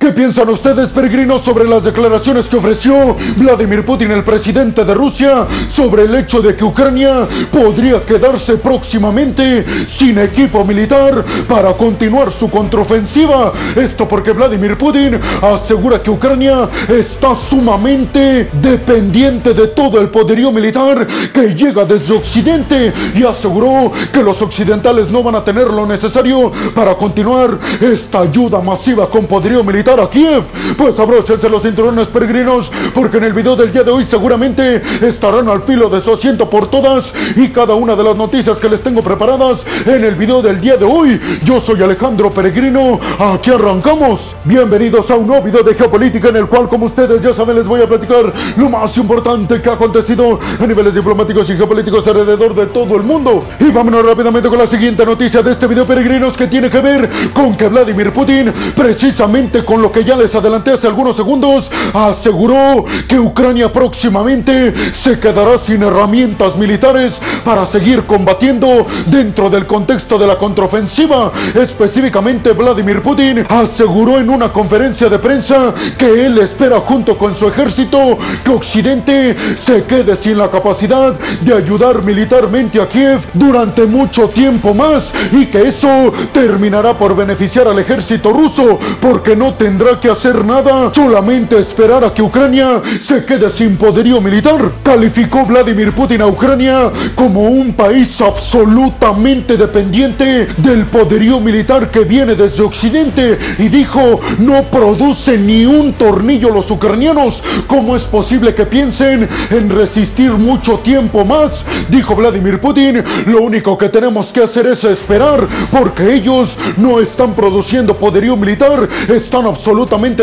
¿Qué piensan ustedes, peregrinos, sobre las declaraciones que ofreció Vladimir Putin, el presidente de Rusia, sobre el hecho de que Ucrania podría quedarse próximamente sin equipo militar para continuar su contraofensiva? Esto porque Vladimir Putin asegura que Ucrania está sumamente dependiente de todo el poderío militar que llega desde Occidente y aseguró que los occidentales no van a tener lo necesario para continuar esta ayuda masiva con poderío militar a Kiev. Pues abróchense los cinturones peregrinos, porque en el video del día de hoy seguramente estarán al filo de su asiento por todas y cada una de las noticias que les tengo preparadas en el video del día de hoy. Yo soy Alejandro Peregrino, aquí arrancamos. Bienvenidos a un nuevo video de geopolítica en el cual, como ustedes ya saben, les voy a platicar lo más importante que ha acontecido a niveles diplomáticos y geopolíticos alrededor de todo el mundo. Y vámonos rápidamente con la siguiente noticia de este video, peregrinos, que tiene que ver con que Vladimir Putin, precisamente con lo que ya les adelanté hace algunos segundos, aseguró que Ucrania próximamente se quedará sin herramientas militares para seguir combatiendo dentro del contexto de la contraofensiva. Específicamente, Vladimir Putin aseguró en una conferencia de prensa que él espera junto con su ejército que Occidente se quede sin la capacidad de ayudar militarmente a Kiev durante mucho tiempo más y que eso terminará por beneficiar al ejército ruso porque no tendrá tendrá que hacer nada, solamente esperar a que Ucrania se quede sin poderío militar. Calificó Vladimir Putin a Ucrania como un país absolutamente dependiente del poderío militar que viene desde Occidente y dijo, no producen ni un tornillo los ucranianos. ¿Cómo es posible que piensen en resistir mucho tiempo más? Dijo Vladimir Putin, lo único que tenemos que hacer es esperar porque ellos no están produciendo poderío militar, están absolutamente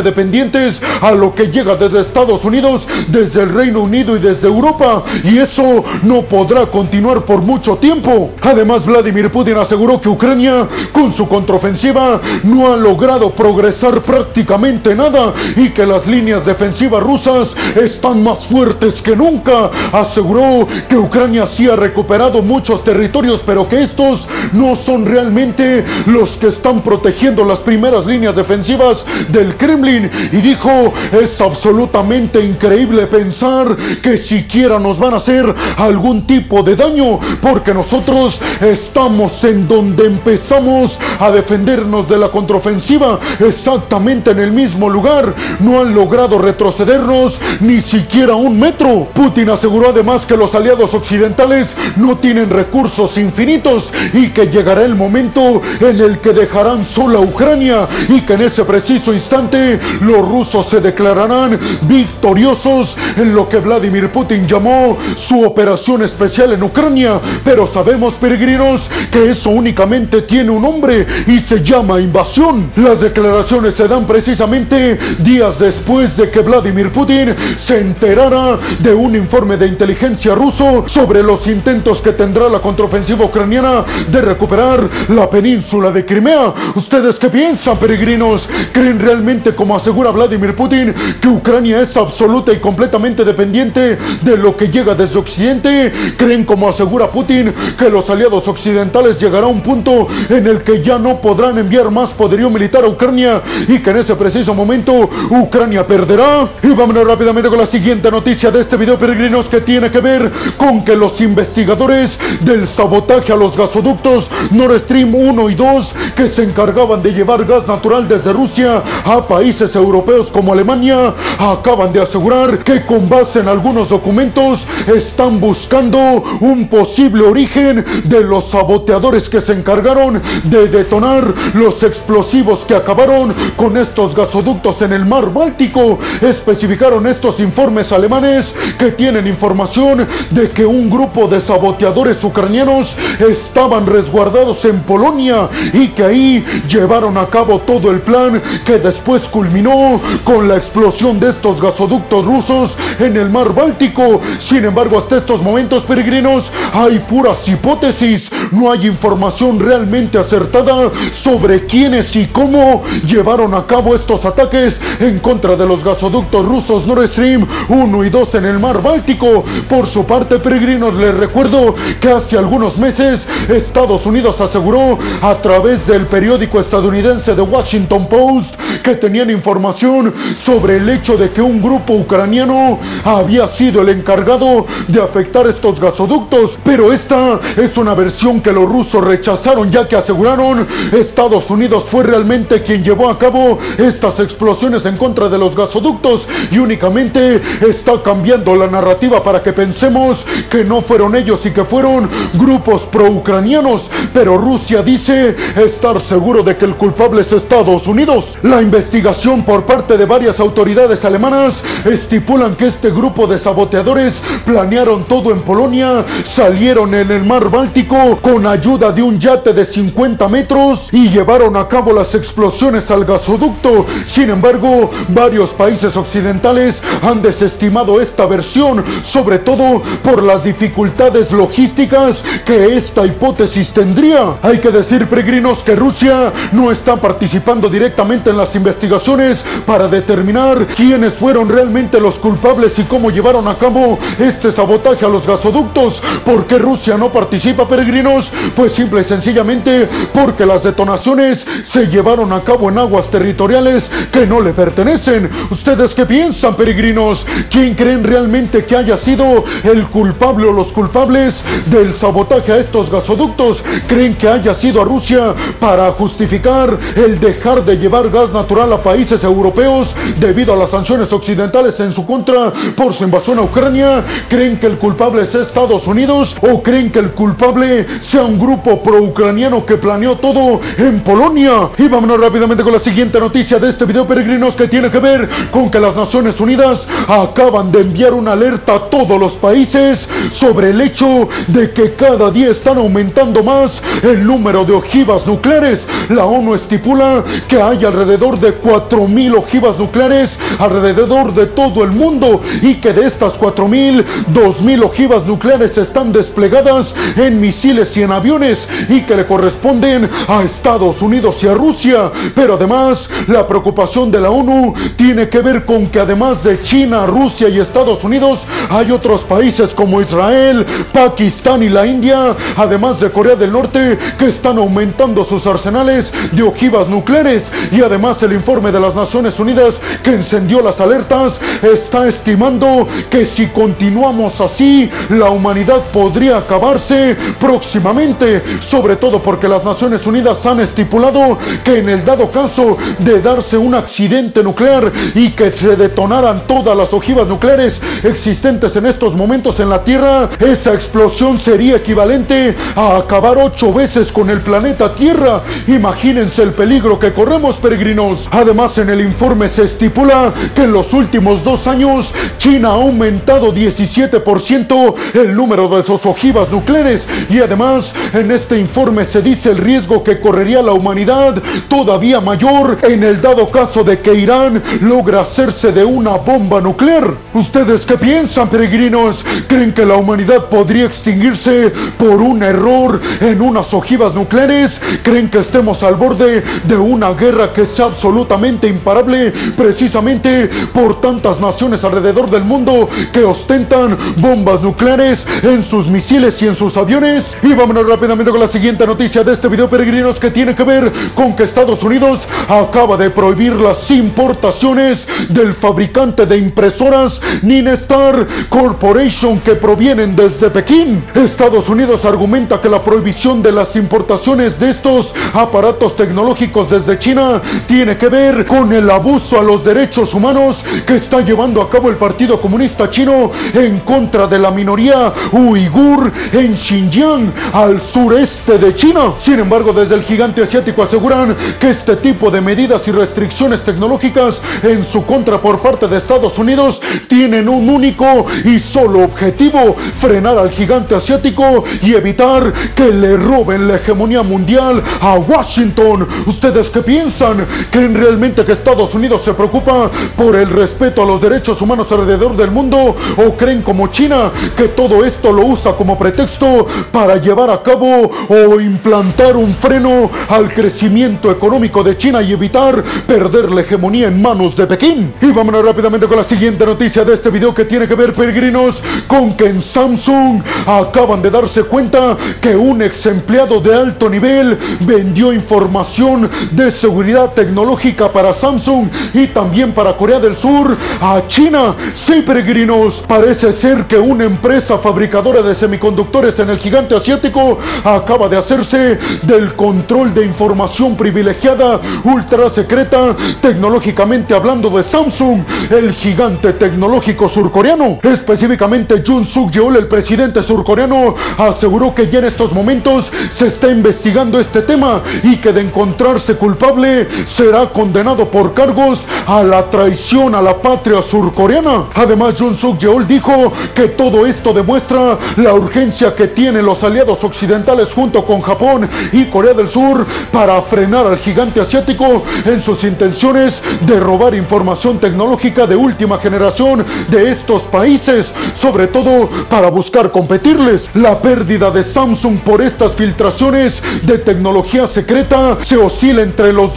dependientes a lo que llega desde Estados Unidos, desde el Reino Unido y desde Europa. Y eso no podrá continuar por mucho tiempo. Además, Vladimir Putin aseguró que Ucrania, con su contraofensiva, no ha logrado progresar prácticamente nada y que las líneas defensivas rusas están más fuertes que nunca. Aseguró que Ucrania sí ha recuperado muchos territorios, pero que estos no son realmente los que están protegiendo las primeras líneas defensivas del Kremlin y dijo, es absolutamente increíble pensar que siquiera nos van a hacer algún tipo de daño, porque nosotros estamos en donde empezamos a defendernos de la contraofensiva, exactamente en el mismo lugar. No han logrado retrocedernos ni siquiera un metro. Putin aseguró además que los aliados occidentales no tienen recursos infinitos y que llegará el momento en el que dejarán sola Ucrania y que en ese preciso instante los rusos se declararán victoriosos en lo que Vladimir Putin llamó su operación especial en Ucrania. Pero sabemos, peregrinos, que eso únicamente tiene un nombre y se llama invasión. Las declaraciones se dan precisamente días después de que Vladimir Putin se enterara de un informe de inteligencia ruso sobre los intentos que tendrá la contraofensiva ucraniana de recuperar la península de Crimea. ¿Ustedes qué piensan, peregrinos? ¿Creen realmente, como asegura Vladimir Putin, que Ucrania es absoluta y completamente dependiente de lo que llega desde Occidente? ¿Creen, como asegura Putin, que los aliados occidentales llegará a un punto en el que ya no podrán enviar más poderío militar a Ucrania y que en ese preciso momento Ucrania perderá? Y vámonos rápidamente con la siguiente noticia de este video, peregrinos, que tiene que ver con que los investigadores del sabotaje a los gasoductos Nord Stream 1 y 2 que se encargaban de llevar gas natural desde Rusia a países europeos como Alemania acaban de asegurar que con base en algunos documentos están buscando un posible origen de los saboteadores que se encargaron de detonar los explosivos que acabaron con estos gasoductos en el mar Báltico. Especificaron estos informes alemanes que tienen información de que un grupo de saboteadores ucranianos estaban resguardados en Polonia y que ahí llevaron a cabo todo el plan que después culminó con la explosión de estos gasoductos rusos en el mar Báltico. Sin embargo, hasta estos momentos peregrinos hay puras hipótesis, no hay información realmente acertada sobre quiénes y cómo llevaron a cabo estos ataques en contra de los gasoductos rusos Nord Stream 1 y 2 en el mar Báltico. Por su parte, peregrinos, les recuerdo que hace algunos meses Estados Unidos aseguró a través del periódico estadounidense The Washington Post que tenían información sobre el hecho de que un grupo ucraniano había sido el encargado de afectar estos gasoductos, pero esta es una versión que los rusos rechazaron ya que aseguraron Estados Unidos fue realmente quien llevó a cabo estas explosiones en contra de los gasoductos. Y únicamente está cambiando la narrativa para que pensemos que no fueron ellos y que fueron grupos pro-ucranianos, pero Rusia dice estar seguro de que el culpable es Estados Unidos. Investigación por parte de varias autoridades alemanas estipulan que este grupo de saboteadores planearon todo en Polonia, salieron en el mar Báltico con ayuda de un yate de 50 metros y llevaron a cabo las explosiones al gasoducto. Sin embargo, varios países occidentales han desestimado esta versión, sobre todo por las dificultades logísticas que esta hipótesis tendría. Hay que decir, peregrinos, que Rusia no está participando directamente en las investigaciones para determinar quiénes fueron realmente los culpables y cómo llevaron a cabo este sabotaje a los gasoductos. ¿Por qué Rusia no participa, peregrinos? Pues simple y sencillamente porque las detonaciones se llevaron a cabo en aguas territoriales que no le pertenecen. ¿Ustedes qué piensan, peregrinos? ¿Quién creen realmente que haya sido el culpable o los culpables del sabotaje a estos gasoductos? ¿Creen que haya sido a Rusia para justificar el dejar de llevar gas natural a países europeos debido a las sanciones occidentales en su contra por su invasión a Ucrania? ¿Creen que el culpable es Estados Unidos o creen que el culpable sea un grupo pro-ucraniano que planeó todo en Polonia? Y vámonos rápidamente con la siguiente noticia de este video, peregrinos, que tiene que ver con que las Naciones Unidas acaban de enviar una alerta a todos los países sobre el hecho de que cada día están aumentando más el número de ojivas nucleares. La ONU estipula que hay alrededor de 4.000 ojivas nucleares alrededor de todo el mundo y que de estas 4.000, 2.000 ojivas nucleares están desplegadas en misiles y en aviones y que le corresponden a Estados Unidos y a Rusia. Pero además, la preocupación de la ONU tiene que ver con que además de China, Rusia y Estados Unidos, hay otros países como Israel, Pakistán y la India, además de Corea del Norte, que están aumentando sus arsenales de ojivas nucleares. Y además el informe de las Naciones Unidas que encendió las alertas está estimando que si continuamos así, la humanidad podría acabarse próximamente, sobre todo porque las Naciones Unidas han estipulado que en el dado caso de darse un accidente nuclear y que se detonaran todas las ojivas nucleares existentes en estos momentos en la Tierra, esa explosión sería equivalente a acabar ocho veces con el planeta Tierra. Imagínense el peligro que corremos, peregrinos. Además, en el informe se estipula que en los últimos dos años China ha aumentado 17% el número de sus ojivas nucleares y además en este informe se dice el riesgo que correría la humanidad todavía mayor en el dado caso de que Irán logra hacerse de una bomba nuclear. ¿Ustedes qué piensan, peregrinos? ¿Creen que la humanidad podría extinguirse por un error en unas ojivas nucleares? ¿Creen que estemos al borde de una guerra que sea absolutamente imparable precisamente por tantas naciones alrededor del mundo que ostentan bombas nucleares en sus misiles y en sus aviones? Y vámonos rápidamente con la siguiente noticia de este video, peregrinos, que tiene que ver con que Estados Unidos acaba de prohibir las importaciones del fabricante de impresoras Ninestar Corporation que provienen desde Pekín. Estados Unidos argumenta que la prohibición de las importaciones de estos aparatos tecnológicos desde China tiene que ver con el abuso a los derechos humanos que está llevando a cabo el Partido Comunista Chino en contra de la minoría uigur en Xinjiang, al sureste de China. Sin embargo, desde el gigante asiático aseguran que este tipo de medidas y restricciones tecnológicas en su contra por parte de Estados Unidos tienen un único y solo objetivo, frenar al gigante asiático y evitar que le roben la hegemonía mundial a Washington. ¿Ustedes qué piensan? ¿Creen realmente que Estados Unidos se preocupa por el respeto a los derechos humanos alrededor del mundo? ¿O creen como China que todo esto lo usa como pretexto para llevar a cabo o implantar un freno al crecimiento económico de China y evitar perder la hegemonía en manos de Pekín? Y vámonos rápidamente con la siguiente noticia de este video que tiene que ver, peregrinos, con que en Samsung acaban de darse cuenta que un ex empleado de alto nivel vendió información de seguridad tecnológica tecnológica para Samsung y también para Corea del Sur a China. Sí, peregrinos, parece ser que una empresa fabricadora de semiconductores en el gigante asiático acaba de hacerse del control de información privilegiada, ultra secreta, tecnológicamente hablando de Samsung, el gigante tecnológico surcoreano. Específicamente Jun Suk Yeol, el presidente surcoreano, aseguró que ya en estos momentos se está investigando este tema y que de encontrarse culpable será condenado por cargos a la traición a la patria surcoreana. Además, Jun Suk Yeol dijo que todo esto demuestra la urgencia que tienen los aliados occidentales junto con Japón y Corea del Sur para frenar al gigante asiático en sus intenciones de robar información tecnológica de última generación de estos países, sobre todo para buscar competirles. La pérdida de Samsung por estas filtraciones de tecnología secreta se oscila entre los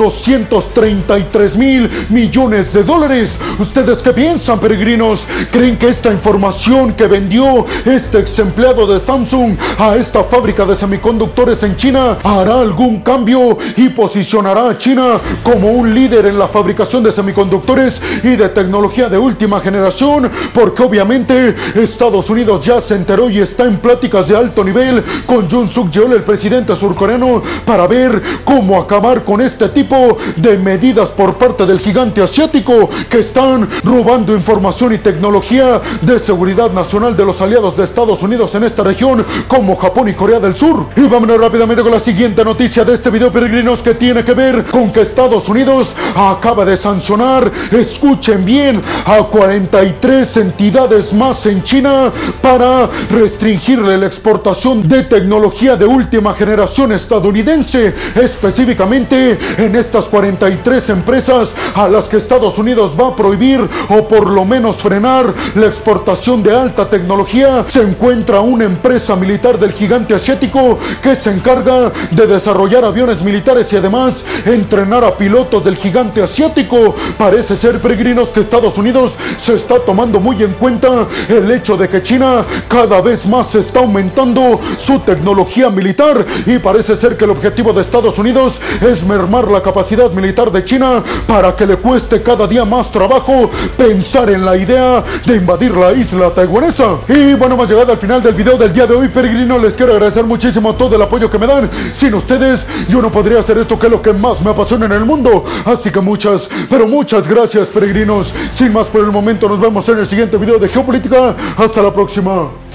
233 mil millones de dólares. ¿Ustedes qué piensan, peregrinos? ¿Creen que esta información que vendió este ex empleado de Samsung a esta fábrica de semiconductores en China hará algún cambio y posicionará a China como un líder en la fabricación de semiconductores y de tecnología de última generación? Porque obviamente Estados Unidos ya se enteró y está en pláticas de alto nivel con Jun Suk Yeol, el presidente surcoreano, para ver cómo acabar con este tipo de medidas por parte del gigante asiático que están robando información y tecnología de seguridad nacional de los aliados de Estados Unidos en esta región como Japón y Corea del Sur. Y vámonos rápidamente con la siguiente noticia de este video peregrinos que tiene que ver con que Estados Unidos acaba de sancionar, escuchen bien, a 43 entidades más en China para restringirle la exportación de tecnología de última generación estadounidense, específicamente en estas 43 empresas a las que Estados Unidos va a prohibir o por lo menos frenar la exportación de alta tecnología, se encuentra una empresa militar del gigante asiático que se encarga de desarrollar aviones militares y además entrenar a pilotos del gigante asiático. Parece ser, peregrinos, que Estados Unidos se está tomando muy en cuenta el hecho de que China cada vez más está aumentando su tecnología militar y parece ser que el objetivo de Estados Unidos es mermar la capacidad militar de China para que le cueste cada día más trabajo pensar en la idea de invadir la isla taiwanesa. Y bueno, hemos llegado al final del video del día de hoy, peregrino. Les quiero agradecer muchísimo todo el apoyo que me dan. Sin ustedes, yo no podría hacer esto que es lo que más me apasiona en el mundo. Así que muchas, pero muchas gracias, peregrinos. Sin más por el momento, nos vemos en el siguiente video de Geopolítica. Hasta la próxima.